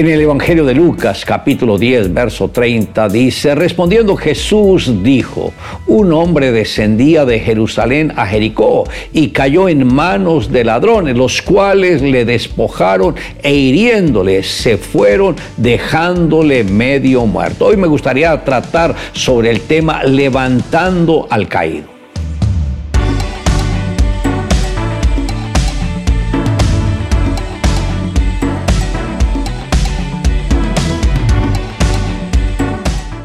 En el Evangelio de Lucas capítulo 10 verso 30 dice, respondiendo Jesús dijo, un hombre descendía de Jerusalén a Jericó y cayó en manos de ladrones, los cuales le despojaron e hiriéndole se fueron dejándole medio muerto. Hoy me gustaría tratar sobre el tema levantando al caído.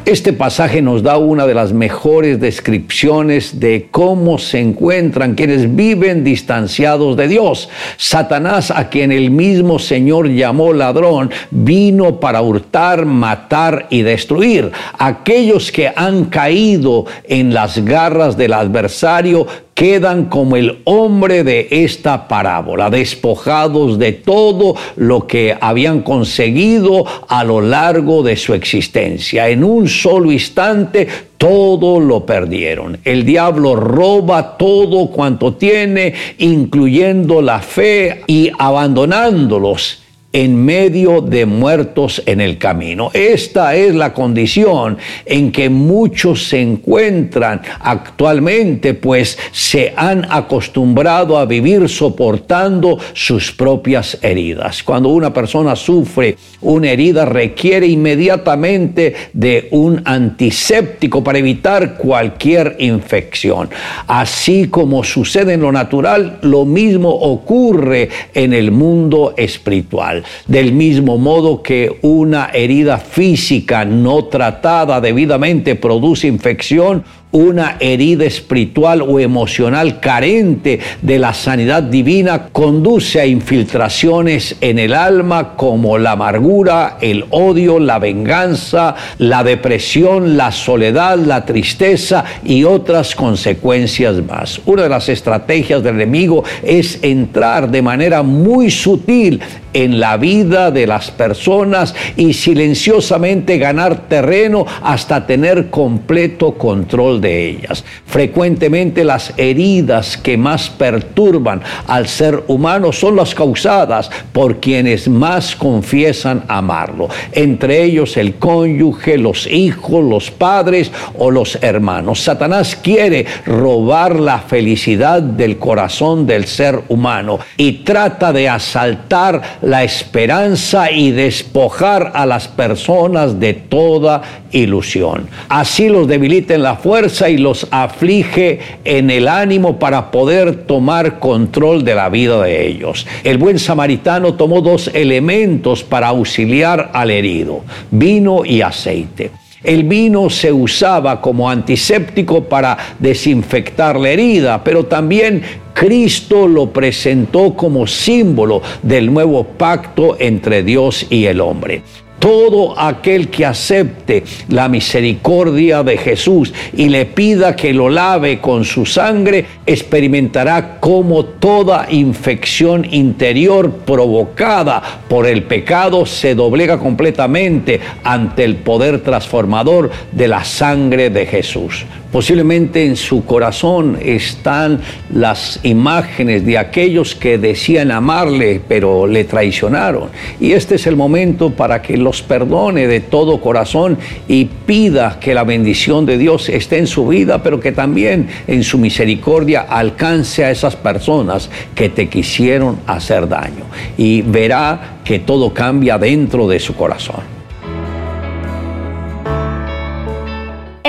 Este pasaje nos da una de las mejores descripciones de cómo se encuentran quienes viven distanciados de Dios. Satanás, a quien el mismo Señor llamó ladrón, vino para hurtar, matar y destruir. Aquellos que han caído en las garras del adversario quedan como el hombre de esta parábola, despojados de todo lo que habían conseguido a lo largo de su existencia. En un solo instante todo lo perdieron. El diablo roba todo cuanto tiene, incluyendo la fe, y abandonándolos en medio de muertos en el camino. Esta es la condición en que muchos se encuentran actualmente, pues se han acostumbrado a vivir soportando sus propias heridas. Cuando una persona sufre una herida requiere inmediatamente de un antiséptico para evitar cualquier infección. Así como sucede en lo natural, lo mismo ocurre en el mundo espiritual. Del mismo modo que una herida física no tratada debidamente produce infección, una herida espiritual o emocional carente de la sanidad divina conduce a infiltraciones en el alma como la amargura, el odio, la venganza, la depresión, la soledad, la tristeza y otras consecuencias más. Una de las estrategias del enemigo es entrar de manera muy sutil en la vida de las personas y silenciosamente ganar terreno hasta tener completo control de ellas. Frecuentemente las heridas que más perturban al ser humano son las causadas por quienes más confiesan amarlo, entre ellos el cónyuge, los hijos, los padres o los hermanos. Satanás quiere robar la felicidad del corazón del ser humano y trata de asaltar la esperanza y despojar a las personas de toda ilusión. Así los debilita en la fuerza y los aflige en el ánimo para poder tomar control de la vida de ellos. El buen samaritano tomó dos elementos para auxiliar al herido, vino y aceite. El vino se usaba como antiséptico para desinfectar la herida, pero también Cristo lo presentó como símbolo del nuevo pacto entre Dios y el hombre. Todo aquel que acepte la misericordia de Jesús y le pida que lo lave con su sangre, experimentará como toda infección interior provocada por el pecado se doblega completamente ante el poder transformador de la sangre de Jesús. Posiblemente en su corazón están las imágenes de aquellos que decían amarle, pero le traicionaron. Y este es el momento para que los perdone de todo corazón y pida que la bendición de Dios esté en su vida, pero que también en su misericordia alcance a esas personas que te quisieron hacer daño. Y verá que todo cambia dentro de su corazón.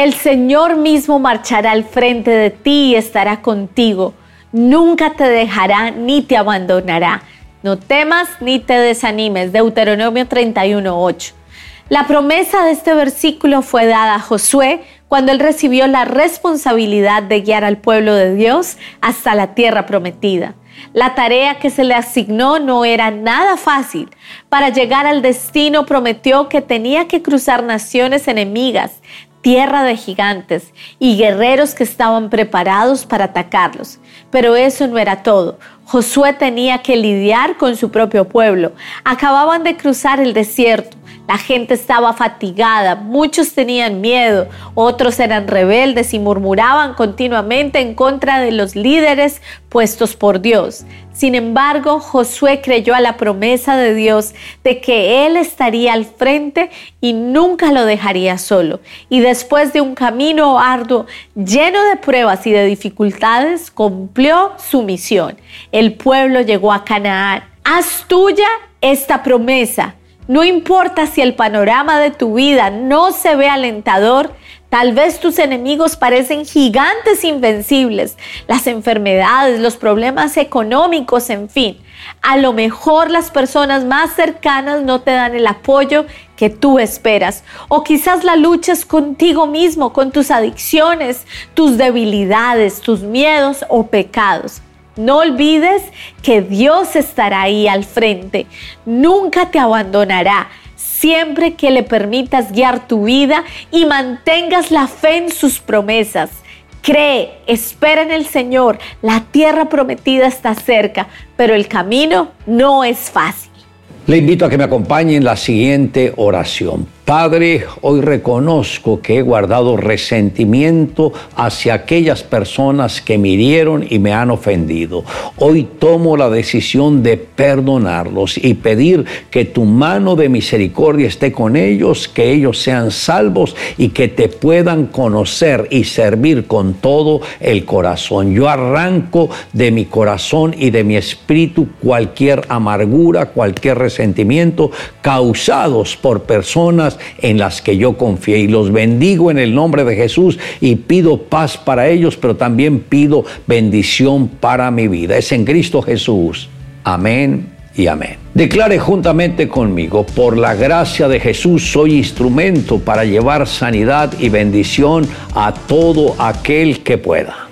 El Señor mismo marchará al frente de ti y estará contigo. Nunca te dejará ni te abandonará. No temas ni te desanimes. Deuteronomio 31:8. La promesa de este versículo fue dada a Josué cuando él recibió la responsabilidad de guiar al pueblo de Dios hasta la tierra prometida. La tarea que se le asignó no era nada fácil. Para llegar al destino prometió que tenía que cruzar naciones enemigas, tierra de gigantes y guerreros que estaban preparados para atacarlos. Pero eso no era todo. Josué tenía que lidiar con su propio pueblo. Acababan de cruzar el desierto. La gente estaba fatigada, muchos tenían miedo, otros eran rebeldes y murmuraban continuamente en contra de los líderes puestos por Dios. Sin embargo, Josué creyó a la promesa de Dios de que él estaría al frente y nunca lo dejaría solo. Y después de un camino arduo, lleno de pruebas y de dificultades, cumplió su misión. El pueblo llegó a Canaán. Haz tuya esta promesa no importa si el panorama de tu vida no se ve alentador, tal vez tus enemigos parecen gigantes invencibles, las enfermedades, los problemas económicos, en fin. A lo mejor las personas más cercanas no te dan el apoyo que tú esperas. O quizás la lucha es contigo mismo, con tus adicciones, tus debilidades, tus miedos o pecados. No olvides que Dios estará ahí al frente. Nunca te abandonará. Siempre que le permitas guiar tu vida y mantengas la fe en sus promesas. Cree, espera en el Señor. La tierra prometida está cerca, pero el camino no es fácil. Le invito a que me acompañe en la siguiente oración. Padre, hoy reconozco que he guardado resentimiento hacia aquellas personas que me hirieron y me han ofendido. Hoy tomo la decisión de perdonarlos y pedir que tu mano de misericordia esté con ellos, que ellos sean salvos y que te puedan conocer y servir con todo el corazón. Yo arranco de mi corazón y de mi espíritu cualquier amargura, cualquier resentimiento causados por en las que yo confié. Y los bendigo en el nombre de Jesús y pido paz para ellos, pero también pido bendición para mi vida. Es en Cristo Jesús. Amén y amén. Declare juntamente conmigo, por la gracia de Jesús soy instrumento para llevar sanidad y bendición a todo aquel que pueda.